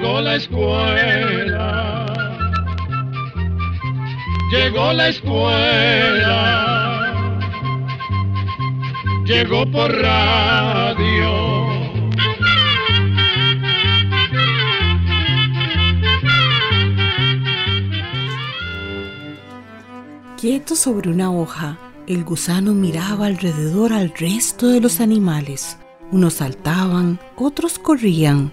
Llegó la escuela, llegó la escuela, llegó por radio. Quieto sobre una hoja, el gusano miraba alrededor al resto de los animales. Unos saltaban, otros corrían,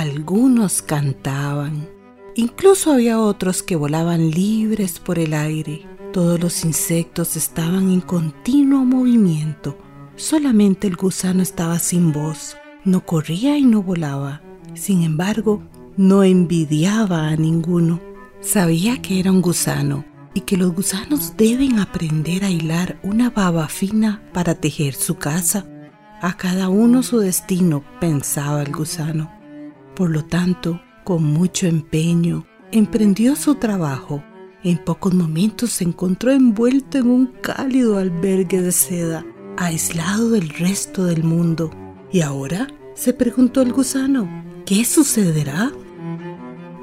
algunos cantaban. Incluso había otros que volaban libres por el aire. Todos los insectos estaban en continuo movimiento. Solamente el gusano estaba sin voz. No corría y no volaba. Sin embargo, no envidiaba a ninguno. Sabía que era un gusano y que los gusanos deben aprender a hilar una baba fina para tejer su casa. A cada uno su destino, pensaba el gusano. Por lo tanto, con mucho empeño, emprendió su trabajo. En pocos momentos se encontró envuelto en un cálido albergue de seda, aislado del resto del mundo. ¿Y ahora? se preguntó el gusano. ¿Qué sucederá?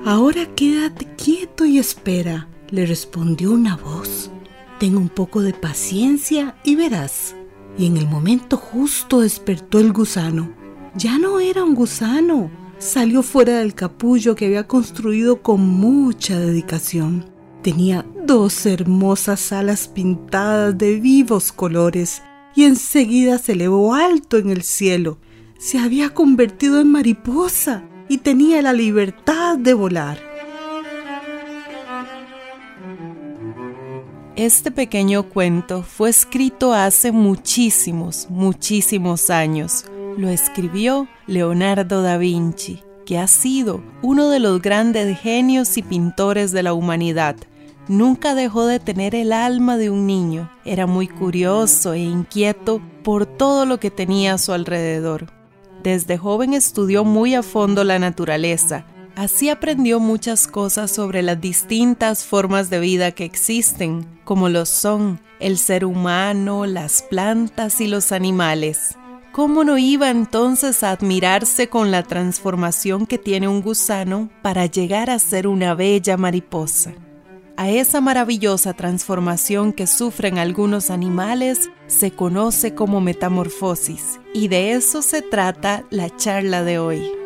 Ahora quédate quieto y espera, le respondió una voz. Ten un poco de paciencia y verás. Y en el momento justo despertó el gusano. Ya no era un gusano. Salió fuera del capullo que había construido con mucha dedicación. Tenía dos hermosas alas pintadas de vivos colores y enseguida se elevó alto en el cielo. Se había convertido en mariposa y tenía la libertad de volar. Este pequeño cuento fue escrito hace muchísimos, muchísimos años. Lo escribió Leonardo da Vinci, que ha sido uno de los grandes genios y pintores de la humanidad. Nunca dejó de tener el alma de un niño. Era muy curioso e inquieto por todo lo que tenía a su alrededor. Desde joven estudió muy a fondo la naturaleza Así aprendió muchas cosas sobre las distintas formas de vida que existen, como lo son el ser humano, las plantas y los animales. ¿Cómo no iba entonces a admirarse con la transformación que tiene un gusano para llegar a ser una bella mariposa? A esa maravillosa transformación que sufren algunos animales se conoce como metamorfosis y de eso se trata la charla de hoy.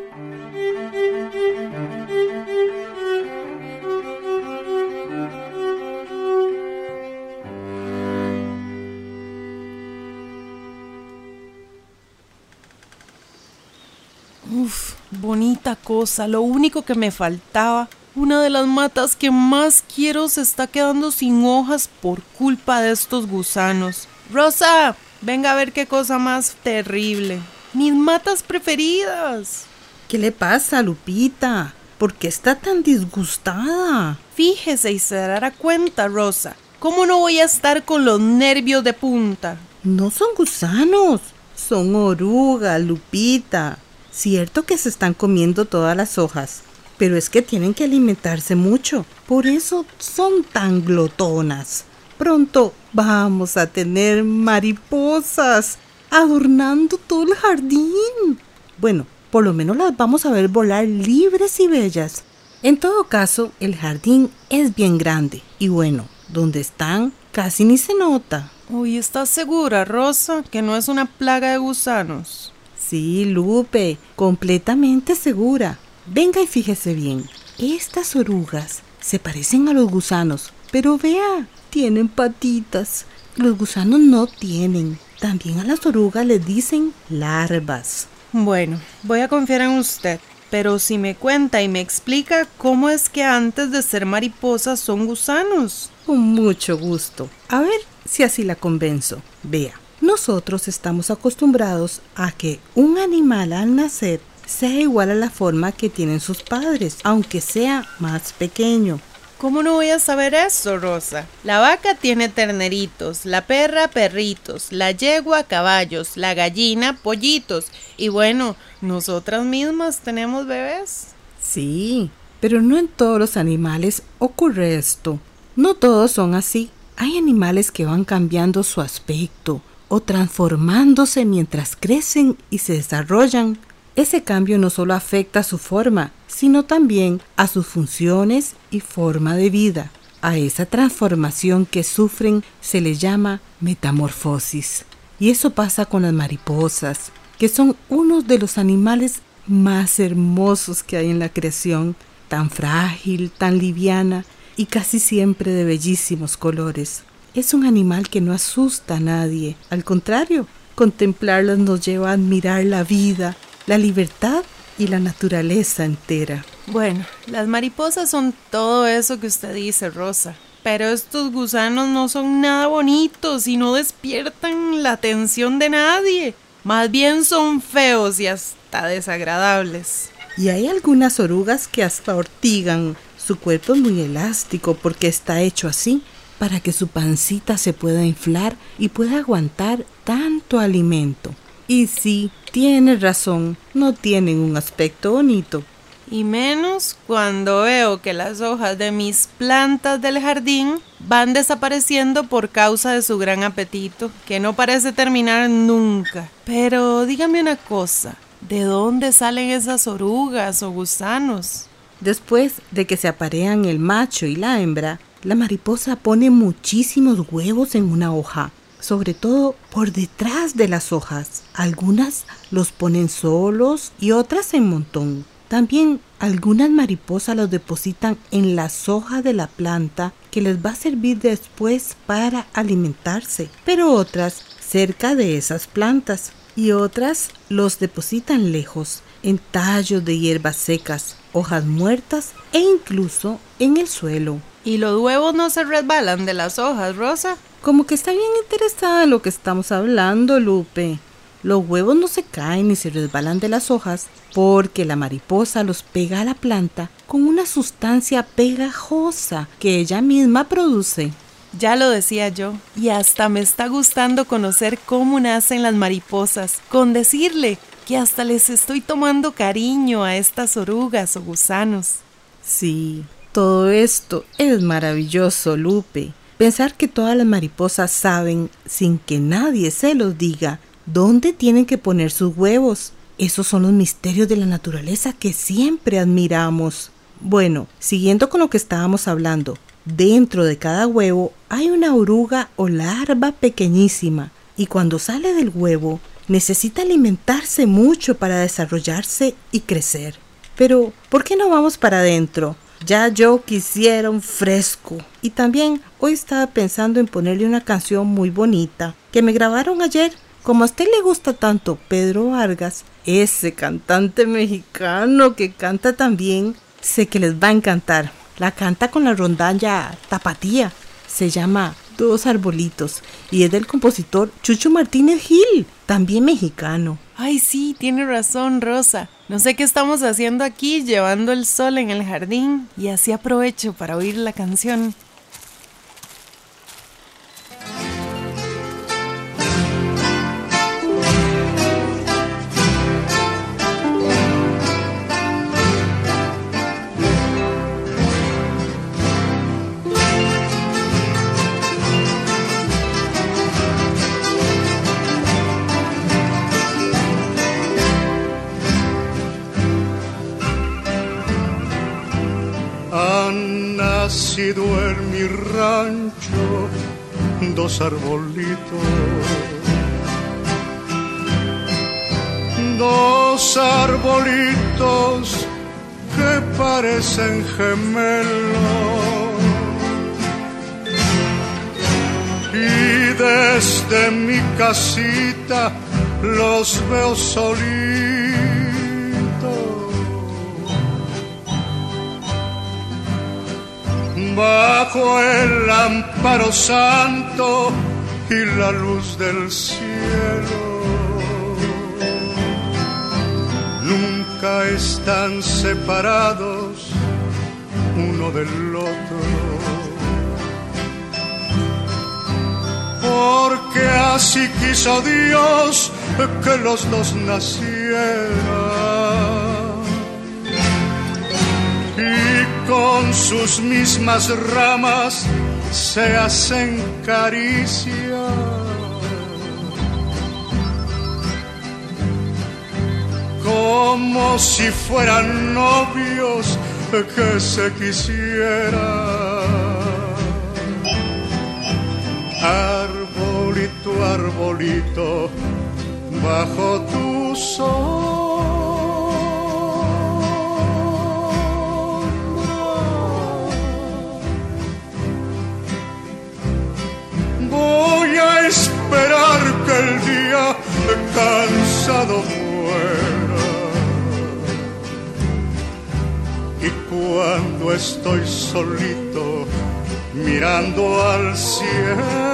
Bonita cosa, lo único que me faltaba. Una de las matas que más quiero se está quedando sin hojas por culpa de estos gusanos. Rosa, venga a ver qué cosa más terrible. Mis matas preferidas. ¿Qué le pasa, Lupita? ¿Por qué está tan disgustada? Fíjese y se dará cuenta, Rosa. ¿Cómo no voy a estar con los nervios de punta? No son gusanos, son orugas, Lupita. Cierto que se están comiendo todas las hojas, pero es que tienen que alimentarse mucho. Por eso son tan glotonas. Pronto vamos a tener mariposas adornando todo el jardín. Bueno, por lo menos las vamos a ver volar libres y bellas. En todo caso, el jardín es bien grande y bueno, donde están casi ni se nota. Uy, ¿estás segura, Rosa, que no es una plaga de gusanos? Sí, Lupe, completamente segura. Venga y fíjese bien. Estas orugas se parecen a los gusanos, pero vea, tienen patitas. Los gusanos no tienen. También a las orugas les dicen larvas. Bueno, voy a confiar en usted, pero si me cuenta y me explica cómo es que antes de ser mariposas son gusanos. Con mucho gusto. A ver si así la convenzo. Vea. Nosotros estamos acostumbrados a que un animal al nacer sea igual a la forma que tienen sus padres, aunque sea más pequeño. ¿Cómo no voy a saber eso, Rosa? La vaca tiene terneritos, la perra perritos, la yegua caballos, la gallina pollitos y bueno, nosotras mismas tenemos bebés. Sí, pero no en todos los animales ocurre esto. No todos son así. Hay animales que van cambiando su aspecto, o transformándose mientras crecen y se desarrollan. Ese cambio no solo afecta a su forma, sino también a sus funciones y forma de vida. A esa transformación que sufren se le llama metamorfosis. Y eso pasa con las mariposas, que son uno de los animales más hermosos que hay en la creación, tan frágil, tan liviana y casi siempre de bellísimos colores. Es un animal que no asusta a nadie, al contrario, contemplarlas nos lleva a admirar la vida, la libertad y la naturaleza entera. Bueno, las mariposas son todo eso que usted dice, Rosa. Pero estos gusanos no son nada bonitos y no despiertan la atención de nadie. Más bien son feos y hasta desagradables. Y hay algunas orugas que hasta ortigan. Su cuerpo es muy elástico porque está hecho así para que su pancita se pueda inflar y pueda aguantar tanto alimento. Y sí, tiene razón, no tienen un aspecto bonito. Y menos cuando veo que las hojas de mis plantas del jardín van desapareciendo por causa de su gran apetito, que no parece terminar nunca. Pero dígame una cosa, ¿de dónde salen esas orugas o gusanos? Después de que se aparean el macho y la hembra, la mariposa pone muchísimos huevos en una hoja sobre todo por detrás de las hojas. Algunas los ponen solos y otras en montón. También algunas mariposas los depositan en las hojas de la planta que les va a servir después para alimentarse, pero otras cerca de esas plantas y otras los depositan lejos, en tallos de hierbas secas, hojas muertas e incluso en el suelo. ¿Y los huevos no se resbalan de las hojas, Rosa? Como que está bien interesada en lo que estamos hablando, Lupe. Los huevos no se caen ni se resbalan de las hojas porque la mariposa los pega a la planta con una sustancia pegajosa que ella misma produce. Ya lo decía yo, y hasta me está gustando conocer cómo nacen las mariposas, con decirle que hasta les estoy tomando cariño a estas orugas o gusanos. Sí, todo esto es maravilloso, Lupe. Pensar que todas las mariposas saben, sin que nadie se los diga, dónde tienen que poner sus huevos. Esos son los misterios de la naturaleza que siempre admiramos. Bueno, siguiendo con lo que estábamos hablando, dentro de cada huevo hay una oruga o larva pequeñísima y cuando sale del huevo necesita alimentarse mucho para desarrollarse y crecer. Pero, ¿por qué no vamos para adentro? Ya yo quisiera un fresco. Y también hoy estaba pensando en ponerle una canción muy bonita que me grabaron ayer. Como a usted le gusta tanto Pedro Vargas, ese cantante mexicano que canta también, sé que les va a encantar. La canta con la rondalla tapatía. Se llama Dos Arbolitos y es del compositor Chucho Martínez Gil, también mexicano. Ay, sí, tiene razón, Rosa. No sé qué estamos haciendo aquí, llevando el sol en el jardín, y así aprovecho para oír la canción. Nacido en mi rancho dos arbolitos, dos arbolitos que parecen gemelos. Y desde mi casita los veo solitos bajo el amparo santo y la luz del cielo. Nunca están separados uno del otro. Porque así quiso Dios que los dos nacieran con sus mismas ramas se hacen caricia. Como si fueran novios que se quisieran. Arbolito, arbolito, bajo tu sol Voy a esperar que el día cansado muera. Y cuando estoy solito mirando al cielo,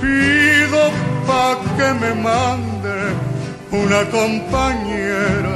pido pa' que me mande una compañera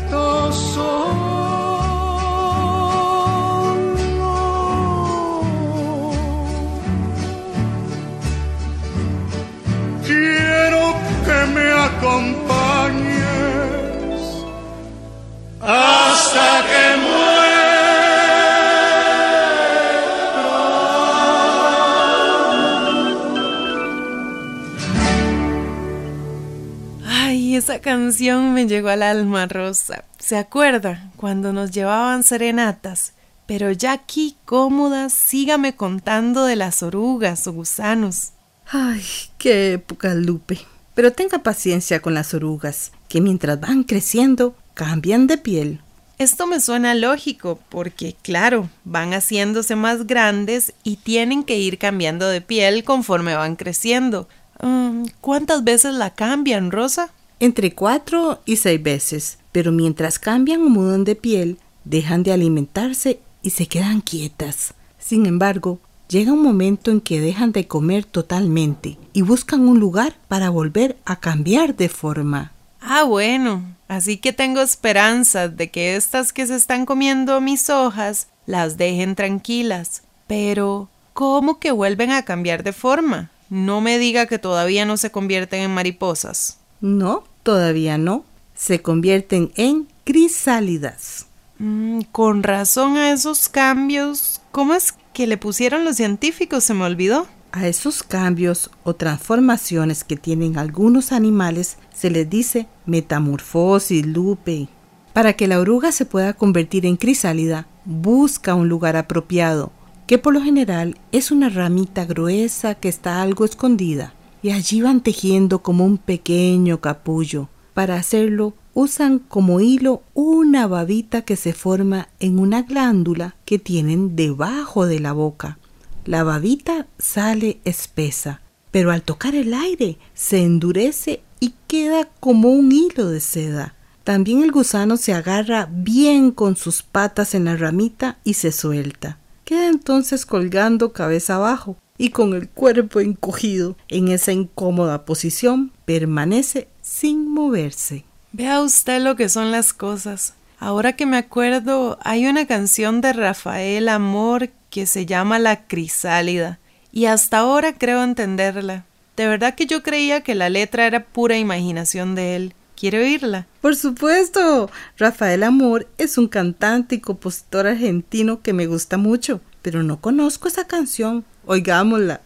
esa canción me llegó al alma, Rosa. ¿Se acuerda cuando nos llevaban serenatas? Pero ya aquí, cómoda, sígame contando de las orugas o gusanos. Ay, qué época, Lupe. Pero tenga paciencia con las orugas, que mientras van creciendo, cambian de piel. Esto me suena lógico, porque claro, van haciéndose más grandes y tienen que ir cambiando de piel conforme van creciendo. Mm, ¿Cuántas veces la cambian, Rosa? Entre cuatro y seis veces, pero mientras cambian o mudan de piel, dejan de alimentarse y se quedan quietas. Sin embargo, llega un momento en que dejan de comer totalmente y buscan un lugar para volver a cambiar de forma. Ah, bueno, así que tengo esperanzas de que estas que se están comiendo mis hojas las dejen tranquilas. Pero, ¿cómo que vuelven a cambiar de forma? No me diga que todavía no se convierten en mariposas. No, Todavía no. Se convierten en crisálidas. Mm, con razón a esos cambios. ¿Cómo es que le pusieron los científicos? Se me olvidó. A esos cambios o transformaciones que tienen algunos animales se les dice metamorfosis, lupe. Para que la oruga se pueda convertir en crisálida, busca un lugar apropiado, que por lo general es una ramita gruesa que está algo escondida y allí van tejiendo como un pequeño capullo. Para hacerlo usan como hilo una babita que se forma en una glándula que tienen debajo de la boca. La babita sale espesa, pero al tocar el aire se endurece y queda como un hilo de seda. También el gusano se agarra bien con sus patas en la ramita y se suelta queda entonces colgando cabeza abajo y con el cuerpo encogido en esa incómoda posición permanece sin moverse. Vea usted lo que son las cosas. Ahora que me acuerdo, hay una canción de Rafael Amor que se llama La Crisálida, y hasta ahora creo entenderla. De verdad que yo creía que la letra era pura imaginación de él. ¿Quiere oírla? Por supuesto. Rafael Amor es un cantante y compositor argentino que me gusta mucho, pero no conozco esa canción. Oigámosla.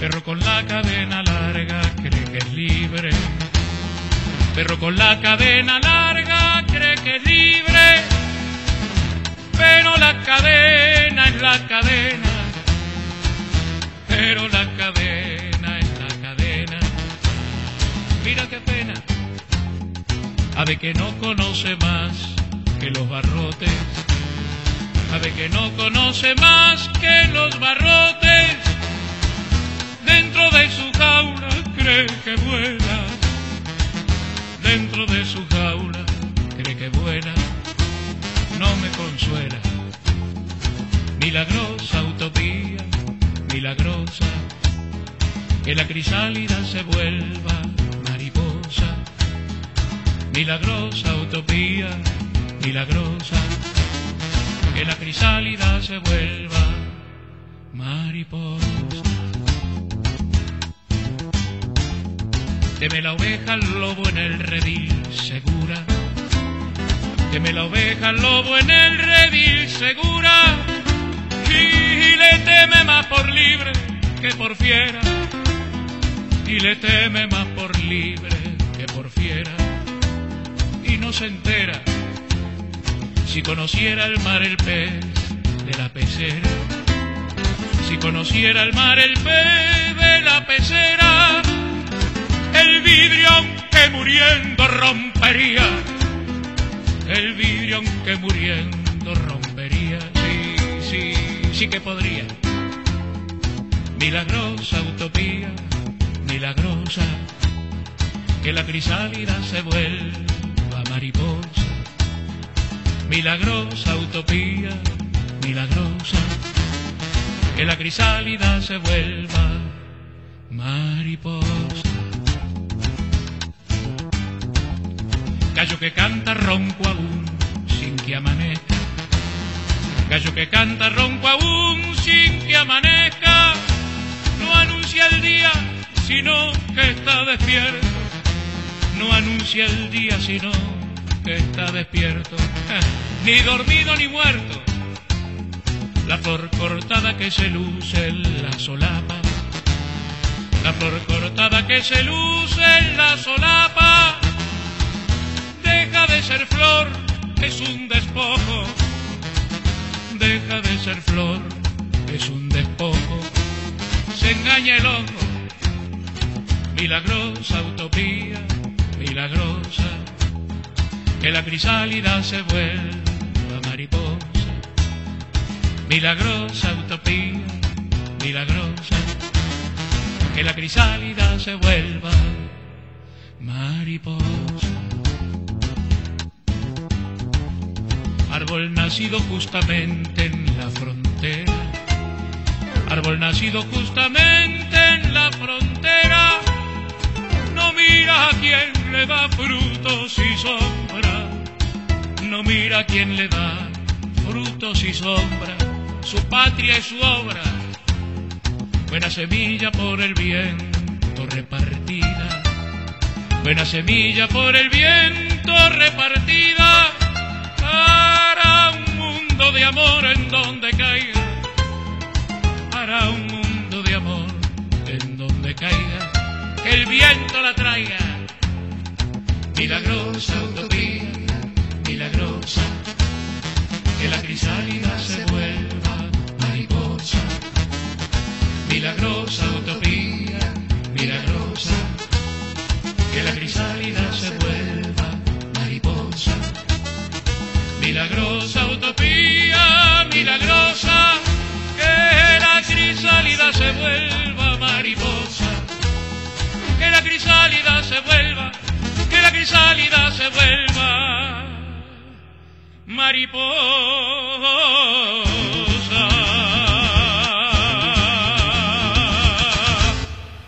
Perro con la cadena larga cree que es libre. Perro con la cadena larga cree que es libre. Pero la cadena es la cadena. Ave que no conoce más que los barrotes. Ave que no conoce más que los barrotes dentro de su jaula cree que vuela, dentro de su jaula cree que vuela, no me consuela. Milagrosa utopía, milagrosa, que la crisálida se vuelva. Milagrosa utopía, milagrosa, que la crisálida se vuelva mariposa. Teme la oveja al lobo en el redil segura. Teme la oveja al lobo en el redil segura. Y le teme más por libre que por fiera. Y le teme más por libre que por fiera. Y no se entera si conociera el mar el pez de la pecera. Si conociera el mar el pez de la pecera el vidrio aunque muriendo rompería, el vidrio aunque muriendo rompería, sí, sí, sí que podría. Milagrosa utopía, milagrosa, que la crisálida se vuelva mariposa. Milagrosa utopía, milagrosa, que la crisálida se vuelva mariposa. Gallo que canta ronco aún sin que amanezca. Gallo que canta ronco aún sin que amanezca. No anuncia el día, sino que está despierto. No anuncia el día, sino que está despierto. Ni dormido ni muerto. La flor cortada que se luce en la solapa. La flor cortada que se luce en la solapa deja de ser flor, es un despojo. Deja de ser flor, es un despojo. Se engaña el ojo. Milagrosa utopía, milagrosa. Que la crisálida se vuelva mariposa. Milagrosa utopía, milagrosa. Que la crisálida se vuelva mariposa. árbol nacido justamente en la frontera, árbol nacido justamente en la frontera, no mira a quien le da frutos y sombra, no mira a quien le da frutos y sombra, su patria y su obra, buena semilla por el viento repartida, buena semilla por el viento repartida. Hará un mundo de amor en donde caiga, hará un mundo de amor en donde caiga, que el viento la traiga. Milagrosa utopía, milagrosa, que la crisálida se vuelva mariposa. Milagrosa utopía, milagrosa, que la crisálida se vuelva mariposa milagrosa utopía, milagrosa, que la crisálida se vuelva mariposa, que la crisálida se vuelva, la crisálida se vuelva mariposa.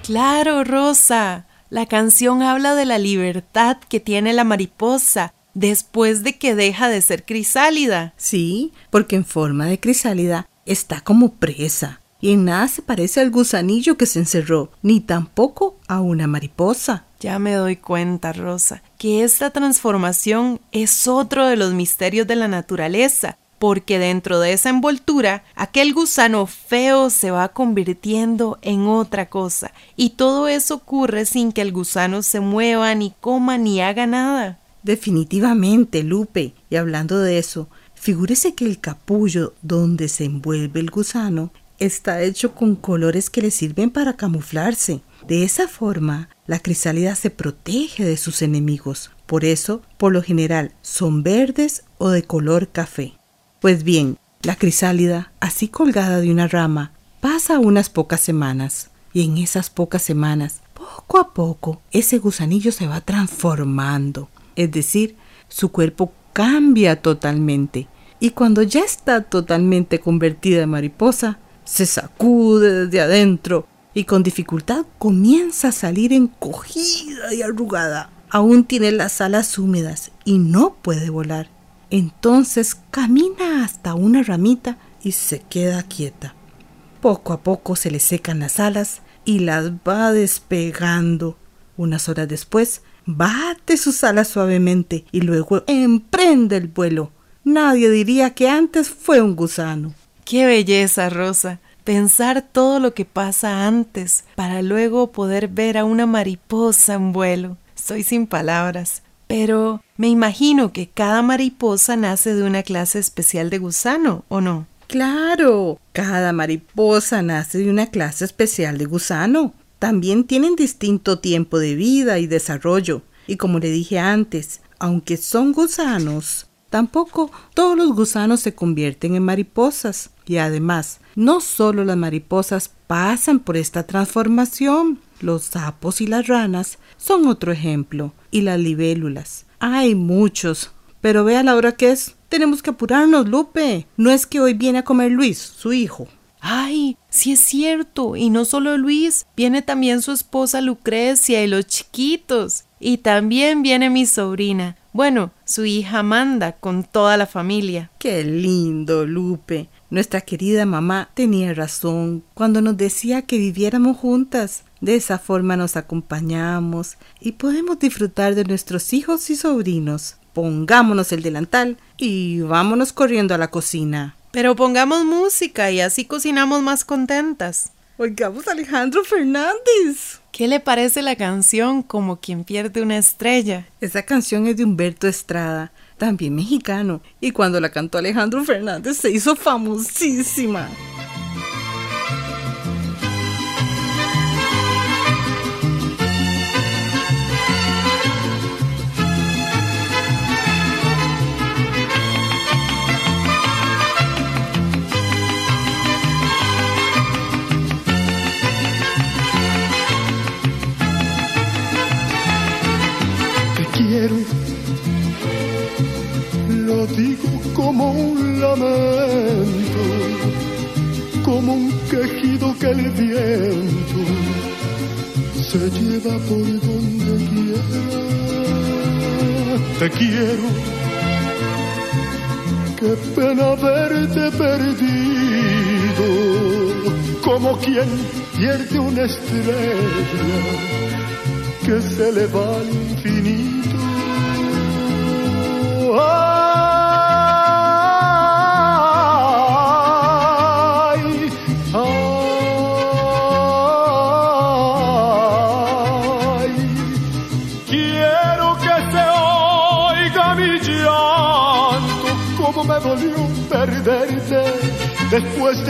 Claro, Rosa. La canción habla de la libertad que tiene la mariposa después de que deja de ser crisálida. Sí, porque en forma de crisálida está como presa y en nada se parece al gusanillo que se encerró, ni tampoco a una mariposa. Ya me doy cuenta, Rosa, que esta transformación es otro de los misterios de la naturaleza, porque dentro de esa envoltura aquel gusano feo se va convirtiendo en otra cosa, y todo eso ocurre sin que el gusano se mueva, ni coma, ni haga nada. Definitivamente, Lupe. Y hablando de eso, figúrese que el capullo donde se envuelve el gusano está hecho con colores que le sirven para camuflarse. De esa forma, la crisálida se protege de sus enemigos. Por eso, por lo general, son verdes o de color café. Pues bien, la crisálida, así colgada de una rama, pasa unas pocas semanas. Y en esas pocas semanas, poco a poco, ese gusanillo se va transformando es decir, su cuerpo cambia totalmente y cuando ya está totalmente convertida en mariposa, se sacude desde adentro y con dificultad comienza a salir encogida y arrugada. Aún tiene las alas húmedas y no puede volar. Entonces camina hasta una ramita y se queda quieta. Poco a poco se le secan las alas y las va despegando. Unas horas después bate sus alas suavemente y luego emprende el vuelo. Nadie diría que antes fue un gusano. ¡Qué belleza, Rosa! Pensar todo lo que pasa antes para luego poder ver a una mariposa en vuelo. Estoy sin palabras. Pero me imagino que cada mariposa nace de una clase especial de gusano, ¿o no? Claro, cada mariposa nace de una clase especial de gusano también tienen distinto tiempo de vida y desarrollo. Y como le dije antes, aunque son gusanos, tampoco todos los gusanos se convierten en mariposas. Y además, no solo las mariposas pasan por esta transformación, los sapos y las ranas son otro ejemplo, y las libélulas. Hay muchos, pero vea la hora que es. Tenemos que apurarnos, Lupe. No es que hoy viene a comer Luis, su hijo. ¡Ay! Sí es cierto. Y no solo Luis, viene también su esposa Lucrecia y los chiquitos. Y también viene mi sobrina. Bueno, su hija Amanda, con toda la familia. ¡Qué lindo, Lupe! Nuestra querida mamá tenía razón cuando nos decía que viviéramos juntas. De esa forma nos acompañamos y podemos disfrutar de nuestros hijos y sobrinos. Pongámonos el delantal y vámonos corriendo a la cocina. Pero pongamos música y así cocinamos más contentas. Oigamos a Alejandro Fernández. ¿Qué le parece la canción Como quien pierde una estrella? Esa canción es de Humberto Estrada, también mexicano, y cuando la cantó Alejandro Fernández se hizo famosísima. Como un lamento, como un quejido que el viento se lleva por donde quiera. Te quiero, qué pena verte perdido, como quien pierde una estrella que se le va al infinito.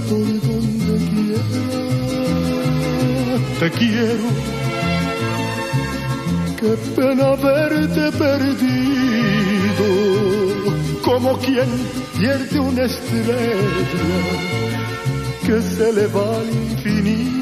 Por donde quiera. Te quiero. Qué pena verte perdido, como quien pierde una estrella que se le va al infinito.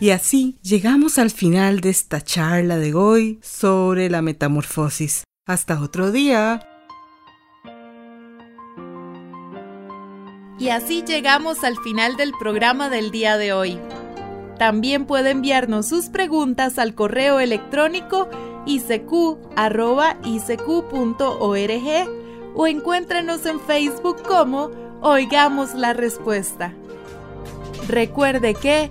Y así llegamos al final de esta charla de hoy sobre la metamorfosis. Hasta otro día. Y así llegamos al final del programa del día de hoy. También puede enviarnos sus preguntas al correo electrónico isq.org o encuéntrenos en Facebook como Oigamos la Respuesta. Recuerde que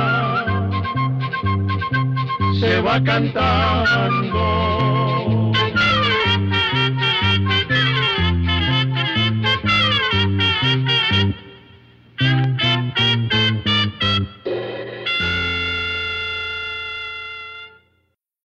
va cantando.